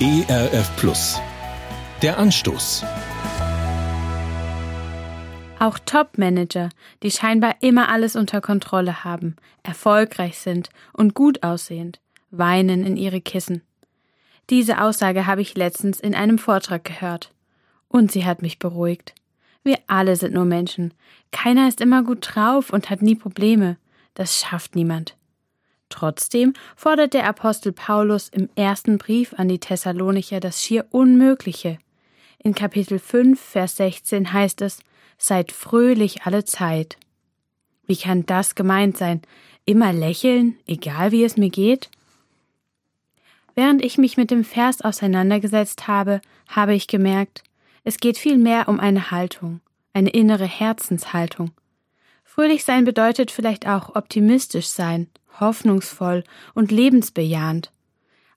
ERF Plus. Der Anstoß. Auch Top-Manager, die scheinbar immer alles unter Kontrolle haben, erfolgreich sind und gut aussehend, weinen in ihre Kissen. Diese Aussage habe ich letztens in einem Vortrag gehört. Und sie hat mich beruhigt. Wir alle sind nur Menschen. Keiner ist immer gut drauf und hat nie Probleme. Das schafft niemand. Trotzdem fordert der Apostel Paulus im ersten Brief an die Thessalonicher das schier Unmögliche. In Kapitel 5, Vers 16 heißt es, Seid fröhlich alle Zeit. Wie kann das gemeint sein? Immer lächeln, egal wie es mir geht? Während ich mich mit dem Vers auseinandergesetzt habe, habe ich gemerkt, es geht vielmehr um eine Haltung, eine innere Herzenshaltung. Fröhlich sein bedeutet vielleicht auch optimistisch sein, hoffnungsvoll und lebensbejahend.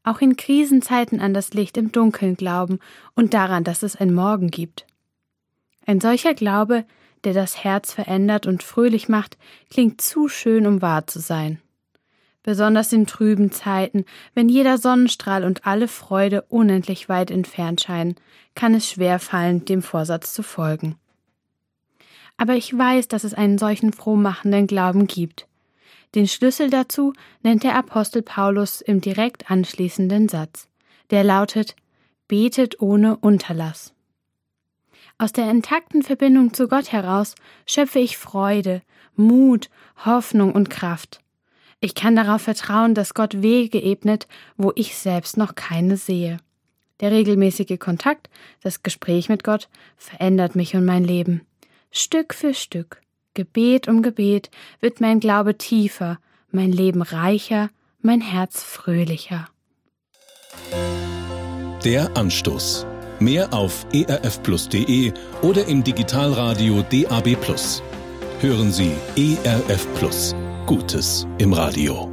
Auch in Krisenzeiten an das Licht im Dunkeln glauben und daran, dass es ein Morgen gibt. Ein solcher Glaube, der das Herz verändert und fröhlich macht, klingt zu schön, um wahr zu sein. Besonders in trüben Zeiten, wenn jeder Sonnenstrahl und alle Freude unendlich weit entfernt scheinen, kann es schwer fallen, dem Vorsatz zu folgen. Aber ich weiß, dass es einen solchen frohmachenden Glauben gibt. Den Schlüssel dazu nennt der Apostel Paulus im direkt anschließenden Satz. Der lautet Betet ohne Unterlass. Aus der intakten Verbindung zu Gott heraus schöpfe ich Freude, Mut, Hoffnung und Kraft. Ich kann darauf vertrauen, dass Gott Wege ebnet, wo ich selbst noch keine sehe. Der regelmäßige Kontakt, das Gespräch mit Gott verändert mich und mein Leben. Stück für Stück Gebet um Gebet wird mein Glaube tiefer, mein Leben reicher, mein Herz fröhlicher. Der Anstoß. Mehr auf erfplus.de oder im Digitalradio DAB+. Hören Sie ERF Plus. Gutes im Radio.